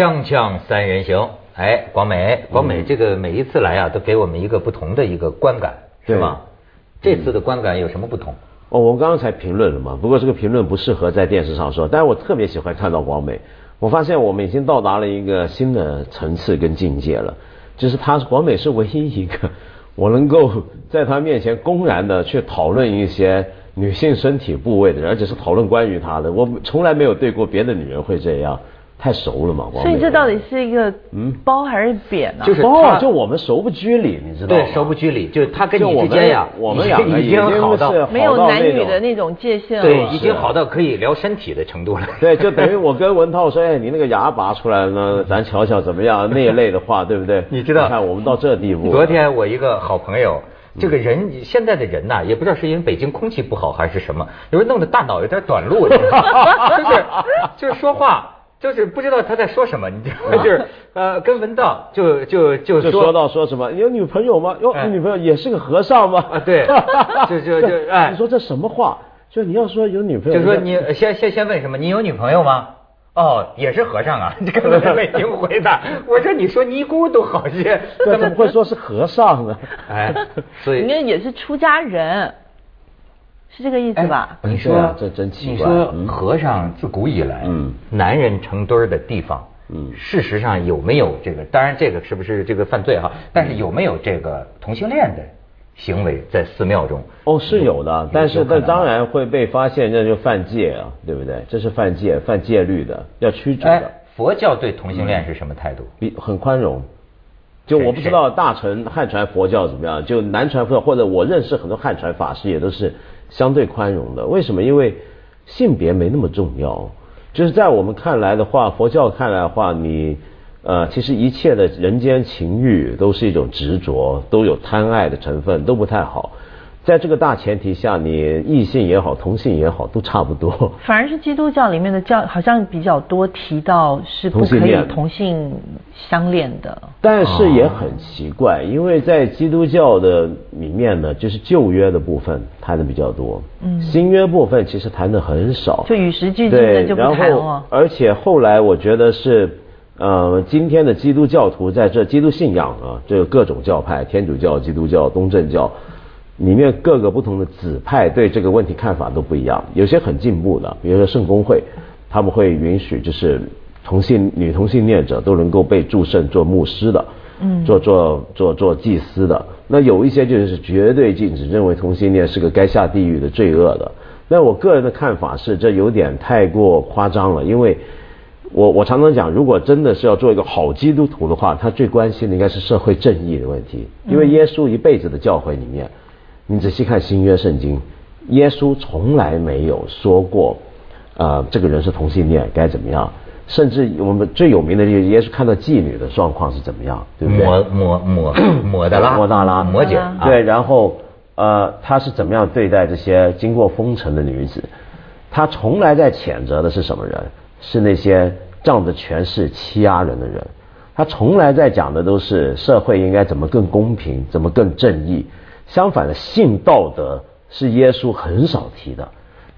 锵锵三人行，哎，广美，广美，这个每一次来啊，都给我们一个不同的一个观感，是吗？这次的观感有什么不同？哦，我刚刚才评论了嘛，不过这个评论不适合在电视上说，但是我特别喜欢看到广美，我发现我们已经到达了一个新的层次跟境界了，就是她广美是唯一一个 我能够在她面前公然的去讨论一些女性身体部位的人，而且是讨论关于她的，我从来没有对过别的女人会这样。太熟了嘛，所以这到底是一个嗯褒还是贬呢？就是褒，就我们熟不拘礼，你知道吗？对，熟不拘礼，就是他跟你之间呀，我们两个已经好到没有男女的那种界限了，对，已经好到可以聊身体的程度了。对，就等于我跟文涛说，哎，你那个牙拔出来了，咱瞧瞧怎么样？那一类的话，对不对？你知道？看我们到这地步。昨天我一个好朋友，这个人现在的人呐，也不知道是因为北京空气不好还是什么，有时候弄得大脑有点短路，就是就是说话。就是不知道他在说什么，你知道吗？就是呃，跟文道就就就说到说什么，有女朋友吗？哟，你女朋友也是个和尚吗？啊，对，就就就哎，你说这什么话？就你要说有女朋友，就说你先先先问什么？你有女朋友吗？哦，也是和尚啊，这个没听回答。我说你说尼姑都好些，怎么会说是和尚呢？哎，所以人家也是出家人。是这个意思吧？你说这真奇怪。你说和尚自古以来，嗯，男人成堆儿的地方，嗯，事实上有没有这个？当然，这个是不是这个犯罪哈？但是有没有这个同性恋的行为在寺庙中？哦，是有的，但是这当然会被发现，那就犯戒啊，对不对？这是犯戒、犯戒律的，要驱逐的。佛教对同性恋是什么态度？比很宽容。就我不知道大乘汉传佛教怎么样，就南传佛教或者我认识很多汉传法师也都是。相对宽容的，为什么？因为性别没那么重要。就是在我们看来的话，佛教看来的话，你呃，其实一切的人间情欲都是一种执着，都有贪爱的成分，都不太好。在这个大前提下，你异性也好，同性也好，都差不多。反而是基督教里面的教好像比较多提到是不可以同性相恋的。但是也很奇怪，因为在基督教的里面呢，就是旧约的部分谈的比较多，嗯，新约部分其实谈的很少，就与时俱进的就不谈了。而且后来我觉得是，呃，今天的基督教徒在这基督信仰啊，这个各种教派，天主教、基督教、东正教。里面各个不同的子派对这个问题看法都不一样，有些很进步的，比如说圣公会，他们会允许就是同性女同性恋者都能够被祝圣做牧师的，嗯，做做做做祭司的。那有一些就是绝对禁止，认为同性恋是个该下地狱的罪恶的。那我个人的看法是，这有点太过夸张了，因为我我常常讲，如果真的是要做一个好基督徒的话，他最关心的应该是社会正义的问题，因为耶稣一辈子的教诲里面。你仔细看新约圣经，耶稣从来没有说过，呃，这个人是同性恋该怎么样？甚至我们最有名的就是耶稣看到妓女的状况是怎么样，对不对？摩摩摩摩达拉，摩 大拉，摩姐，对，然后呃，他是怎么样对待这些经过风尘的女子？他从来在谴责的是什么人？是那些仗着权势欺压人的人。他从来在讲的都是社会应该怎么更公平，怎么更正义。相反的，性道德是耶稣很少提的。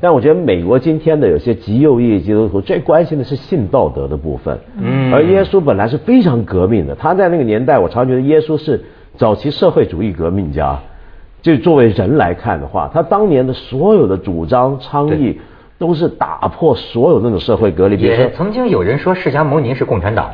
但我觉得美国今天的有些极右翼基督徒最关心的是性道德的部分。嗯。而耶稣本来是非常革命的，他在那个年代，我常觉得耶稣是早期社会主义革命家。就作为人来看的话，他当年的所有的主张倡议都是打破所有那种社会隔离。也曾经有人说释迦牟尼是共产党。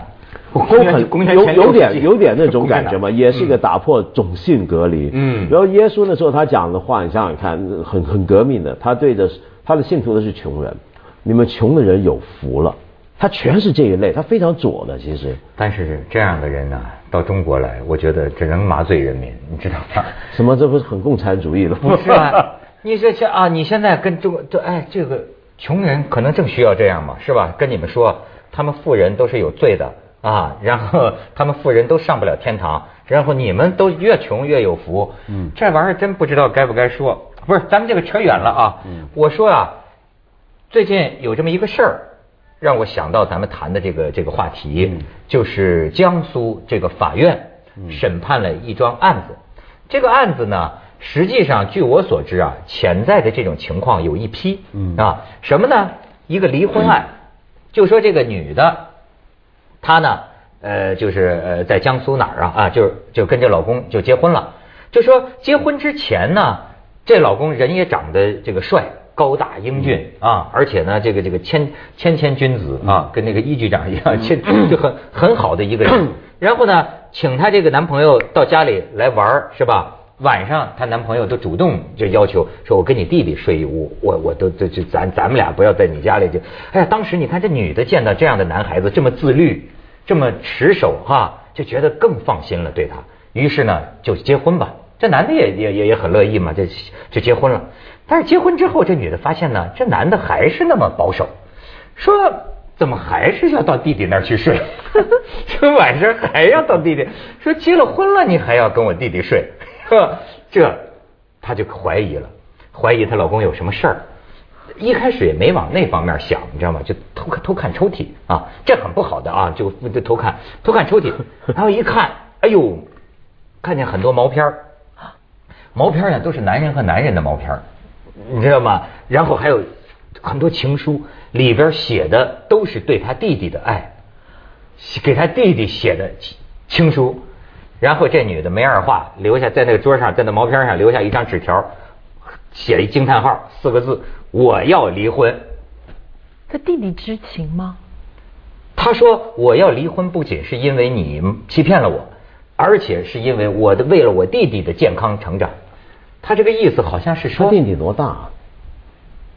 有有点 有点那种感觉嘛，也是一个打破种姓隔离。嗯，然后耶稣那时候他讲的话，你想想看，很很革命的。他对着他的信徒都是穷人，你们穷的人有福了。他全是这一类，他非常左的其实。但是这样的人呢，到中国来，我觉得只能麻醉人民，你知道吗？什么？这不是很共产主义了？不？是啊？你这像啊，你现在跟中这哎，这个穷人可能正需要这样嘛，是吧？跟你们说，他们富人都是有罪的。啊，然后他们富人都上不了天堂，然后你们都越穷越有福。嗯，这玩意儿真不知道该不该说。不是，咱们这个扯远了啊。嗯，我说啊，最近有这么一个事儿，让我想到咱们谈的这个这个话题，就是江苏这个法院审判了一桩案子。这个案子呢，实际上据我所知啊，潜在的这种情况有一批。嗯啊，什么呢？一个离婚案，就说这个女的。她呢，呃，就是呃，在江苏哪儿啊啊，就是就跟这老公就结婚了。就说结婚之前呢，这老公人也长得这个帅。高大英俊啊，而且呢，这个这个谦谦谦君子啊，跟那个一局长一样，谦就很很好的一个人。然后呢，请她这个男朋友到家里来玩是吧？晚上她男朋友都主动就要求说：“我跟你弟弟睡一屋，我我都都就咱咱们俩不要在你家里就。”哎呀，当时你看这女的见到这样的男孩子这么自律，这么持守哈，就觉得更放心了对他。于是呢，就结婚吧。这男的也也也也很乐意嘛，就就结婚了。但是结婚之后，这女的发现呢，这男的还是那么保守，说怎么还是要到弟弟那儿去睡？说晚上还要到弟弟，说结了婚了你还要跟我弟弟睡？这她就怀疑了，怀疑她老公有什么事儿。一开始也没往那方面想，你知道吗？就偷看偷看抽屉啊，这很不好的啊，就就偷看偷看抽屉，然后一看，哎呦，看见很多毛片毛片呢都是男人和男人的毛片你知道吗？然后还有很多情书，里边写的都是对他弟弟的爱，给他弟弟写的情书。然后这女的没二话，留下在那个桌上，在那毛片上留下一张纸条，写一惊叹号四个字：我要离婚。他弟弟知情吗？他说我要离婚，不仅是因为你欺骗了我，而且是因为我的为了我弟弟的健康成长。他这个意思好像是说弟弟多大？啊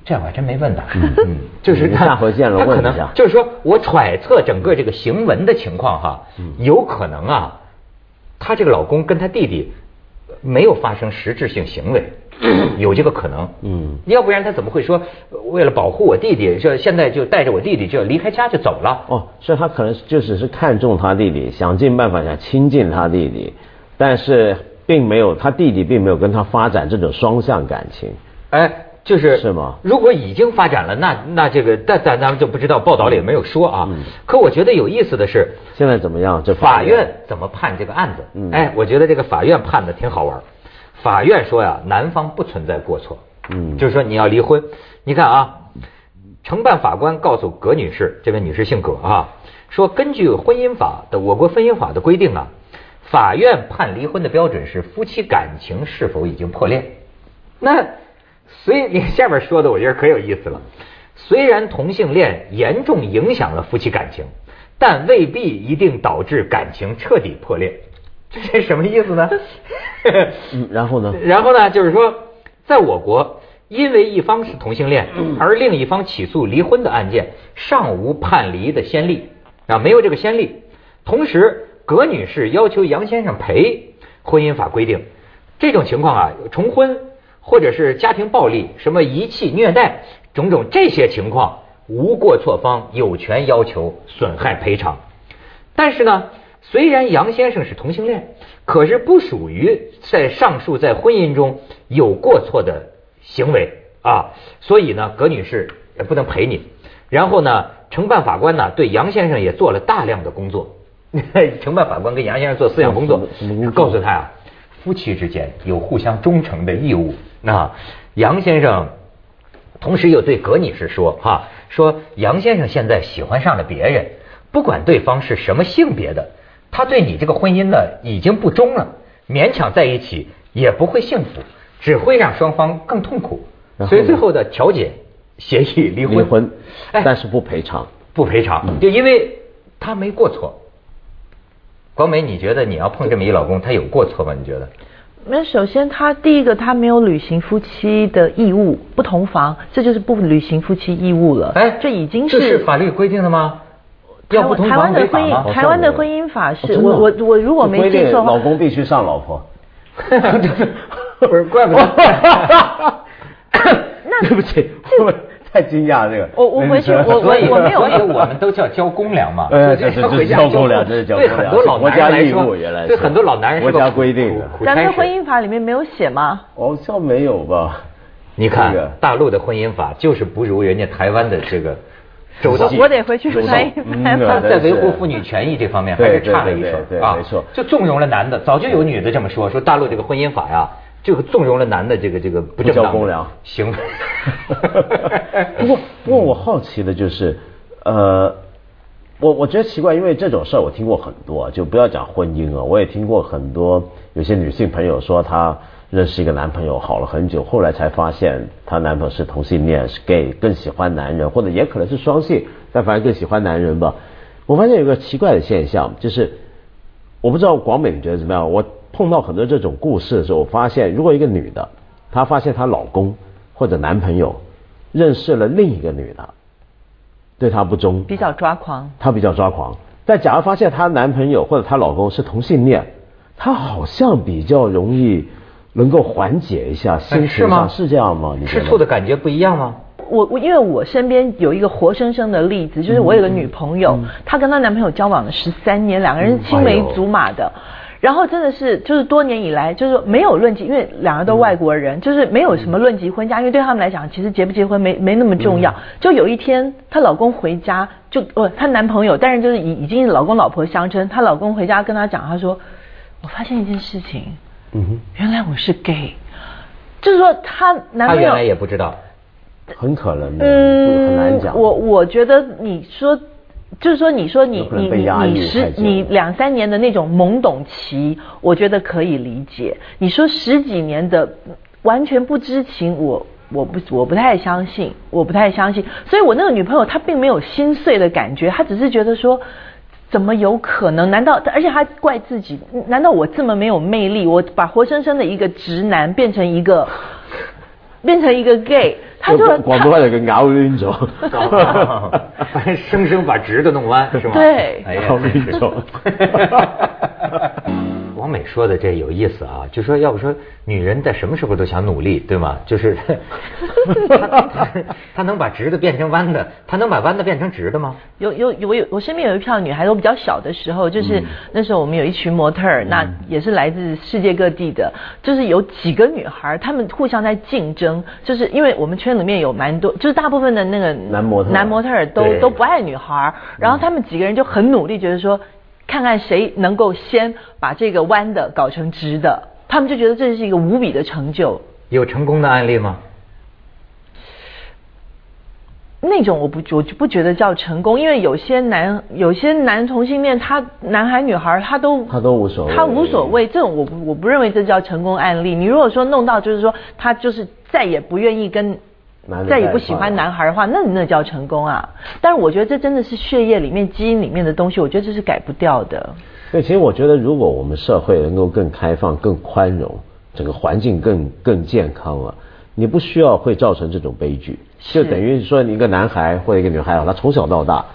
这我还真没问他。嗯，就是下回见了问一下。就是说我揣测整个这个行文的情况哈，有可能啊，他这个老公跟他弟弟没有发生实质性行为，有这个可能。嗯，要不然他怎么会说为了保护我弟弟，就现在就带着我弟弟就要离开家就走了？哦，所以他可能就只是看中他弟弟，想尽办法想亲近他弟弟，但是。并没有，他弟弟并没有跟他发展这种双向感情。哎，就是是吗？如果已经发展了，那那这个，但咱咱们就不知道，报道里也没有说啊。可我觉得有意思的是，现在怎么样？这法院怎么判这个案子？哎，我觉得这个法院判的挺好玩。法院说呀，男方不存在过错。嗯，就是说你要离婚。你看啊，承办法官告诉葛女士，这位女士姓葛啊，说根据婚姻法的我国婚姻法的规定啊。法院判离婚的标准是夫妻感情是否已经破裂。那所以你下面说的，我觉得可有意思了。虽然同性恋严重影响了夫妻感情，但未必一定导致感情彻底破裂。这是什么意思呢？嗯，然后呢？然后呢？就是说，在我国，因为一方是同性恋，而另一方起诉离婚的案件尚无判离的先例啊，没有这个先例。同时。葛女士要求杨先生赔，婚姻法规定，这种情况啊，重婚或者是家庭暴力、什么遗弃、虐待种种这些情况，无过错方有权要求损害赔偿。但是呢，虽然杨先生是同性恋，可是不属于在上述在婚姻中有过错的行为啊，所以呢，葛女士也不能陪你。然后呢，承办法官呢对杨先生也做了大量的工作。承办法官跟杨先生做思想工作，告诉他呀，夫妻之间有互相忠诚的义务。那杨先生同时又对葛女士说：“哈，说杨先生现在喜欢上了别人，不管对方是什么性别的，他对你这个婚姻呢已经不忠了，勉强在一起也不会幸福，只会让双方更痛苦。所以最后的调解协议离婚，离婚，但是不赔偿，不赔偿，就因为他没过错。”光美，你觉得你要碰这么一老公，他有过错吗？你觉得？那首先，他第一个，他没有履行夫妻的义务，不同房，这就是不履行夫妻义务了。哎，这已经是这是法律规定的吗？要不同房的婚姻，台湾的婚姻法是我我我如果没记错，老公必须上老婆。不是，怪不得。那对不起。太惊讶这个，我我回去我我我没有，所以我们都叫交公粮嘛，呃，这是交公粮，这是交公粮。对很多老男人来说，对很多老男人国家规定的。咱们婚姻法里面没有写吗？好像没有吧？你看大陆的婚姻法就是不如人家台湾的这个周到。我得回去翻一翻。在维护妇女权益这方面还是差了一手啊，没错，就纵容了男的。早就有女的这么说，说大陆这个婚姻法呀。就纵容了男的这个这个不正当行为。不 过不过我好奇的就是，呃，我我觉得奇怪，因为这种事儿我听过很多，就不要讲婚姻啊，我也听过很多有些女性朋友说她认识一个男朋友好了很久，后来才发现她男朋友是同性恋，是 gay，更喜欢男人，或者也可能是双性，但反正更喜欢男人吧。我发现有个奇怪的现象，就是我不知道广美你觉得怎么样？我碰到很多这种故事的时候，我发现如果一个女的，她发现她老公或者男朋友认识了另一个女的。对她不忠，比较抓狂。她比较抓狂，但假如发现她男朋友或者她老公是同性恋，她好像比较容易能够缓解一下心情上，是这样吗？你吃醋的感觉不一样吗？我我因为我身边有一个活生生的例子，就是我有个女朋友，她跟她男朋友交往了十三年，两个人青梅竹马的。然后真的是，就是多年以来，就是没有论及，因为两个都外国人，就是没有什么论及婚嫁，因为对他们来讲，其实结不结婚没没那么重要。就有一天，她老公回家，就呃，她男朋友，但是就是已已经老公老婆相称，她老公回家跟她讲，她说，我发现一件事情，嗯哼，原来我是 gay，就是说他男朋友，他原来也不知道，很可能，嗯，很难讲。我我觉得你说。就是说，你说你你你你十你两三年的那种懵懂期，我觉得可以理解。你说十几年的完全不知情，我我不我不太相信，我不太相信。所以我那个女朋友她并没有心碎的感觉，她只是觉得说，怎么有可能？难道而且他怪自己？难道我这么没有魅力？我把活生生的一个直男变成一个变成一个 gay？他就广东话就跟咬晕咗，生生把直的弄弯，是吗？对，咬 晕咗。王美说的这有意思啊，就说要不说女人在什么时候都想努力，对吗？就是 她能把直的变成弯的，她能把弯的变成直的吗？有有我有我身边有一票女孩，都比较小的时候，就是那时候我们有一群模特儿，那也是来自世界各地的，就是有几个女孩，她们互相在竞争，就是因为我们圈里面有蛮多，就是大部分的那个男模特男模特儿都都不爱女孩，然后他们几个人就很努力，觉得说。看看谁能够先把这个弯的搞成直的，他们就觉得这是一个无比的成就。有成功的案例吗？那种我不我就不觉得叫成功，因为有些男有些男同性恋，他男孩女孩他都他都无所谓，他无所谓。这种我我不认为这叫成功案例。你如果说弄到就是说他就是再也不愿意跟。再也不喜欢男孩的话，那那叫成功啊！但是我觉得这真的是血液里面、基因里面的东西，我觉得这是改不掉的。对，其实我觉得，如果我们社会能够更开放、更宽容，整个环境更更健康了，你不需要会造成这种悲剧。就等于说，一个男孩或者一个女孩，他从小到大，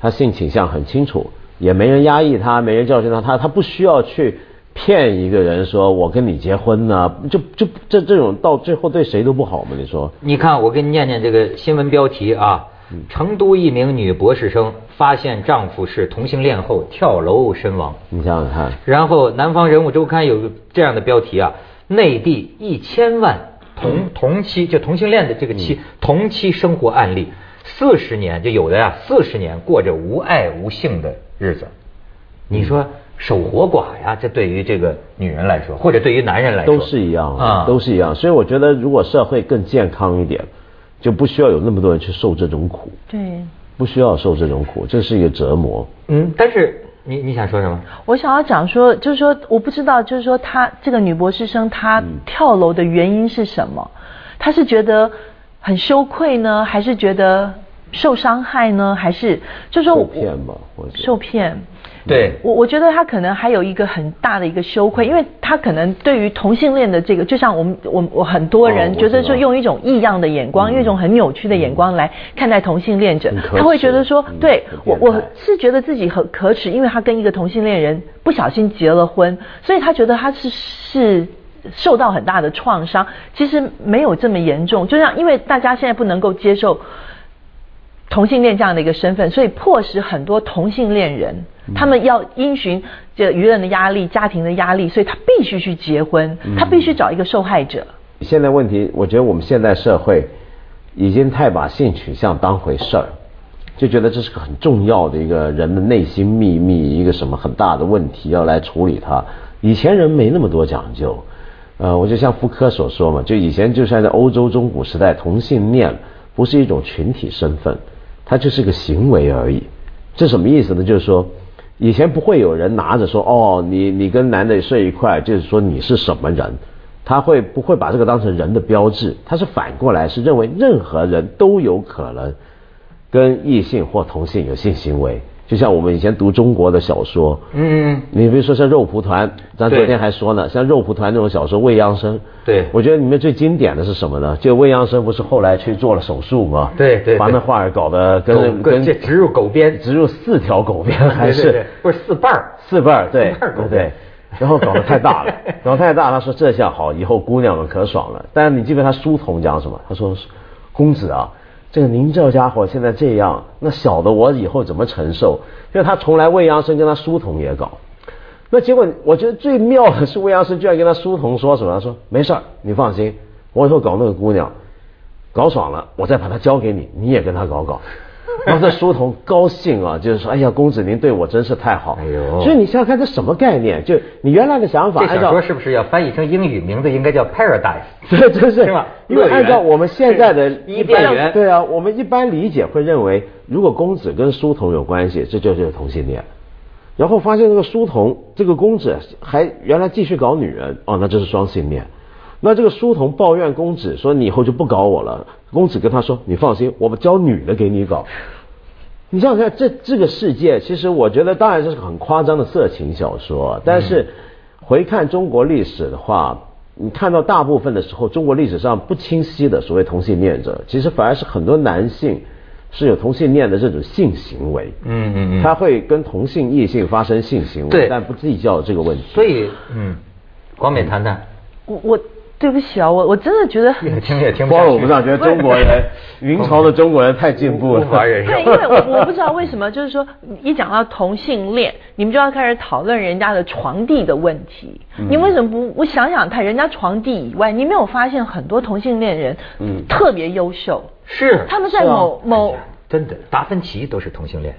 他性倾向很清楚，也没人压抑他，没人教训他，他他不需要去。骗一个人说我跟你结婚呢，就就这这种到最后对谁都不好吗？你说？你看，我给你念念这个新闻标题啊。成都一名女博士生发现丈夫是同性恋后跳楼身亡。你想想看。然后南方人物周刊有这样的标题啊：内地一千万同同期就同性恋的这个期同期生活案例，四十年就有的呀，四十年过着无爱无性的日子。你说？守活寡呀，这对于这个女人来说，或者对于男人来说，都是一样啊，都是一样。所以我觉得，如果社会更健康一点，就不需要有那么多人去受这种苦。对，不需要受这种苦，这是一个折磨。嗯，但是你你想说什么？我想要讲说，就是说，我不知道，就是说，她这个女博士生她跳楼的原因是什么？她是觉得很羞愧呢，还是觉得受伤害呢？还是就说受骗吧？受骗。对我，我觉得他可能还有一个很大的一个羞愧，因为他可能对于同性恋的这个，就像我们我我很多人觉得说用一种异样的眼光，用一种很扭曲的眼光来看待同性恋者，他会觉得说，对我我是觉得自己很可耻，因为他跟一个同性恋人不小心结了婚，所以他觉得他是是受到很大的创伤，其实没有这么严重，就像因为大家现在不能够接受。同性恋这样的一个身份，所以迫使很多同性恋人，他们要因循这舆论的压力、家庭的压力，所以他必须去结婚，他必须找一个受害者。现在问题，我觉得我们现在社会已经太把性取向当回事儿，就觉得这是个很重要的一个人的内心秘密，一个什么很大的问题要来处理它。以前人没那么多讲究，呃，我就像福柯所说嘛，就以前就算在欧洲中古时代，同性恋不是一种群体身份。它就是个行为而已，这什么意思呢？就是说，以前不会有人拿着说，哦，你你跟男的睡一块，就是说你是什么人？他会不会把这个当成人的标志？他是反过来是认为任何人都有可能跟异性或同性有性行为。就像我们以前读中国的小说，嗯，你比如说像肉蒲团，咱昨天还说呢，像肉蒲团这种小说，未央生，对，我觉得里面最经典的是什么呢？就未央生不是后来去做了手术吗？对对，把那画儿搞得跟跟这植入狗鞭，植入四条狗鞭还是不是四瓣儿？四瓣儿，对对对，然后搞得太大了，搞得太大，他说这下好，以后姑娘们可爽了。但是你记得他书童讲什么？他说公子啊。这个您这家伙现在这样，那小的我以后怎么承受？因为他从来未央生跟他书童也搞，那结果我觉得最妙的是未央生居然跟他书童说什么？他说没事儿，你放心，我以后搞那个姑娘，搞爽了，我再把她交给你，你也跟她搞搞。然后这书童高兴啊，就是说，哎呀，公子您对我真是太好。哎呦，所以你想想看，这什么概念？就你原来的想法，这小说是不是要翻译成英语名字应该叫 Paradise？对，真是是吧？因为按照我们现在的伊甸园，对啊，我们一般理解会认为，如果公子跟书童有关系，这就是同性恋。然后发现这个书童，这个公子还原来继续搞女人，哦，那这是双性恋。那这个书童抱怨公子说：“你以后就不搞我了。”公子跟他说：“你放心，我们教女的给你搞。”你想想看，这这个世界，其实我觉得当然这是很夸张的色情小说，但是回看中国历史的话，你看到大部分的时候，中国历史上不清晰的所谓同性恋者，其实反而是很多男性是有同性恋的这种性行为。嗯嗯嗯，他会跟同性异性发生性行为，但不计较这个问题。所以，嗯，广美谈谈，我我。对不起啊，我我真的觉得也听也听不下去。我不知道，觉得中国人，明朝的中国人太进步了。对，因为我不知道为什么，就是说一讲到同性恋，你们就要开始讨论人家的床地的问题。你为什么不？我想想看，人家床地以外，你没有发现很多同性恋人，嗯，特别优秀。是。他们在某某真的达芬奇都是同性恋，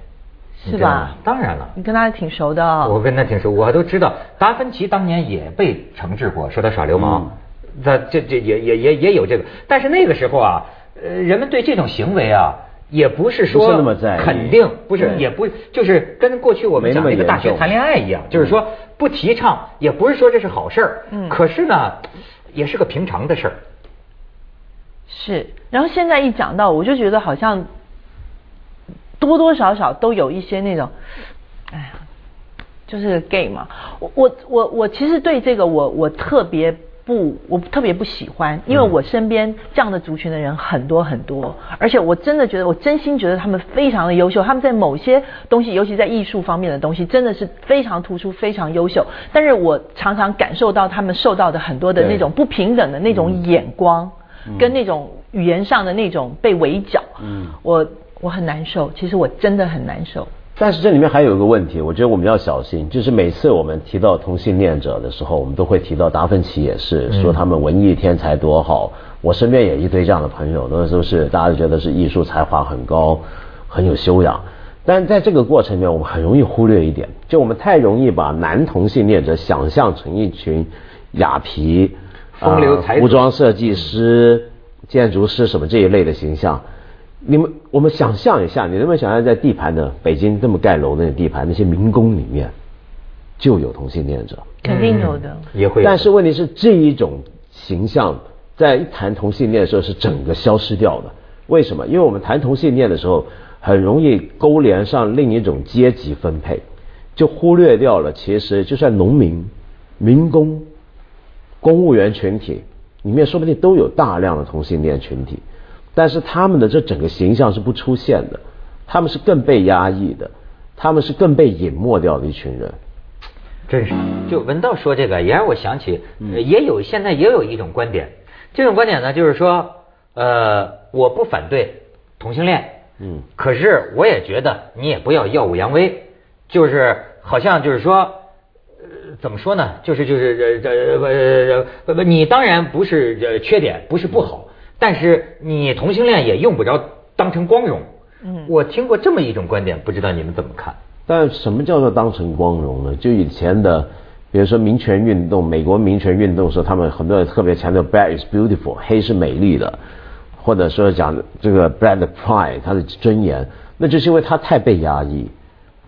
是吧？当然了。你跟他挺熟的。我跟他挺熟，我都知道达芬奇当年也被惩治过，说他耍流氓。那这这也也也也有这个，但是那个时候啊，呃，人们对这种行为啊，也不是说肯定，不是也不就是跟过去我们讲那个大学谈恋爱一样，就是说不提倡，也不是说这是好事儿，嗯，可是呢，也是个平常的事儿。是，然后现在一讲到，我就觉得好像多多少少都有一些那种，哎呀，就是 gay 嘛，我我我我其实对这个我我特别。不，我特别不喜欢，因为我身边这样的族群的人很多很多，而且我真的觉得，我真心觉得他们非常的优秀，他们在某些东西，尤其在艺术方面的东西，真的是非常突出，非常优秀。但是我常常感受到他们受到的很多的那种不平等的那种眼光，跟那种语言上的那种被围剿，嗯，我我很难受，其实我真的很难受。但是这里面还有一个问题，我觉得我们要小心，就是每次我们提到同性恋者的时候，我们都会提到达芬奇，也是说他们文艺天才多好。我身边也一堆这样的朋友，那都是大家都觉得是艺术才华很高，很有修养。但在这个过程里面，我们很容易忽略一点，就我们太容易把男同性恋者想象成一群雅皮、风流才服装设计师、建筑师什么这一类的形象。你们，我们想象一下，你能不能想象在地盘的北京这么盖楼的地盘，那些民工里面就有同性恋者？肯定有的，也会。但是问题是，这一种形象在一谈同性恋的时候是整个消失掉的。为什么？因为我们谈同性恋的时候，很容易勾连上另一种阶级分配，就忽略掉了其实就算农民、民工、公务员群体里面，说不定都有大量的同性恋群体。但是他们的这整个形象是不出现的，他们是更被压抑的，他们是更被隐没掉的一群人。真是，就文道说这个，也让我想起，也有现在也有一种观点，这种观点呢，就是说，呃，我不反对同性恋，嗯，可是我也觉得你也不要耀武扬威，就是好像就是说，呃，怎么说呢？就是就是这这不不，你当然不是缺点，不是不好。但是你同性恋也用不着当成光荣。嗯，我听过这么一种观点，不知道你们怎么看？但什么叫做当成光荣呢？就以前的，比如说民权运动，美国民权运动时候，他们很多人特别强调 “black is beautiful”，黑是美丽的，或者说讲这个 “black pride”，它的尊严，那就是因为他太被压抑。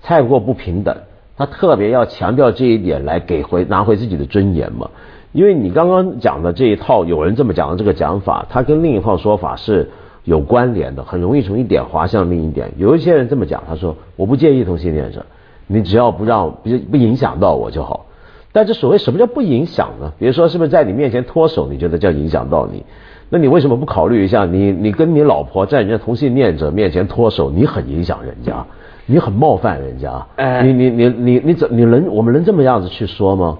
太过不平等，他特别要强调这一点来给回拿回自己的尊严嘛。因为你刚刚讲的这一套，有人这么讲的这个讲法，它跟另一套说法是有关联的，很容易从一点滑向另一点。有一些人这么讲，他说我不介意同性恋者，你只要不让不不影响到我就好。但这所谓什么叫不影响呢？比如说是不是在你面前脱手，你觉得叫影响到你？那你为什么不考虑一下？你你跟你老婆在人家同性恋者面前脱手，你很影响人家，你很冒犯人家。你你你你你怎你能我们能这么样子去说吗？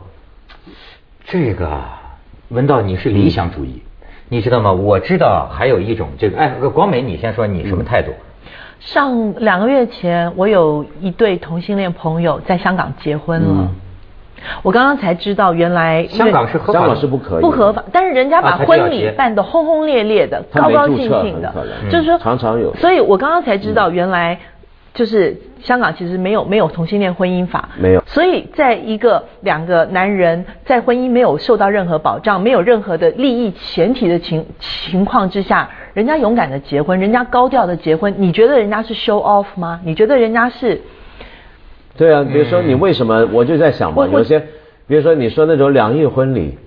这个文道你是理想主义，你知道吗？我知道还有一种这个，哎，广美你先说你什么态度？上两个月前，我有一对同性恋朋友在香港结婚了。我刚刚才知道，原来香港是合法是不可以不合法，但是人家把婚礼办得轰轰烈烈的，高高兴兴的，就是说常常有。所以我刚刚才知道，原来就是香港其实没有没有同性恋婚姻法，没有。所以在一个两个男人在婚姻没有受到任何保障、没有任何的利益前提的情情况之下，人家勇敢的结婚，人家高调的结婚，你觉得人家是 show off 吗？你觉得人家是？对啊，比如说你为什么，我就在想嘛，有些，比如说你说那种两亿婚礼，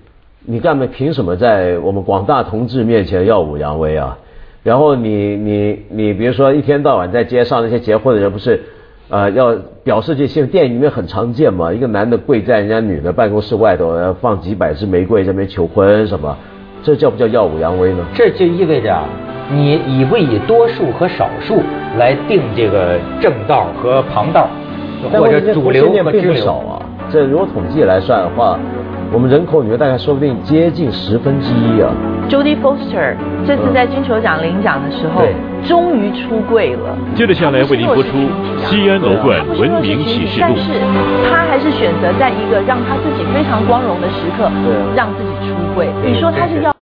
你干嘛凭什么在我们广大同志面前耀武扬威啊？然后你你你，比如说一天到晚在街上那些结婚的人，不是，呃，要表示这些电影里面很常见嘛，一个男的跪在人家女的办公室外头，要放几百支玫瑰在那边求婚什么，这叫不叫耀武扬威呢？这就意味着你以不以多数和少数来定这个正道和旁道？或者主流并不少啊，这如果统计来算的话，我们人口里面大概说不定接近十分之一啊。Jodie Foster 这次在金球奖领奖的时候，终于出柜了。接着下来为您播出《西安楼冠文明启示录》。但是他还是选择在一个让他自己非常光荣的时刻，让自己出柜。你说他是要？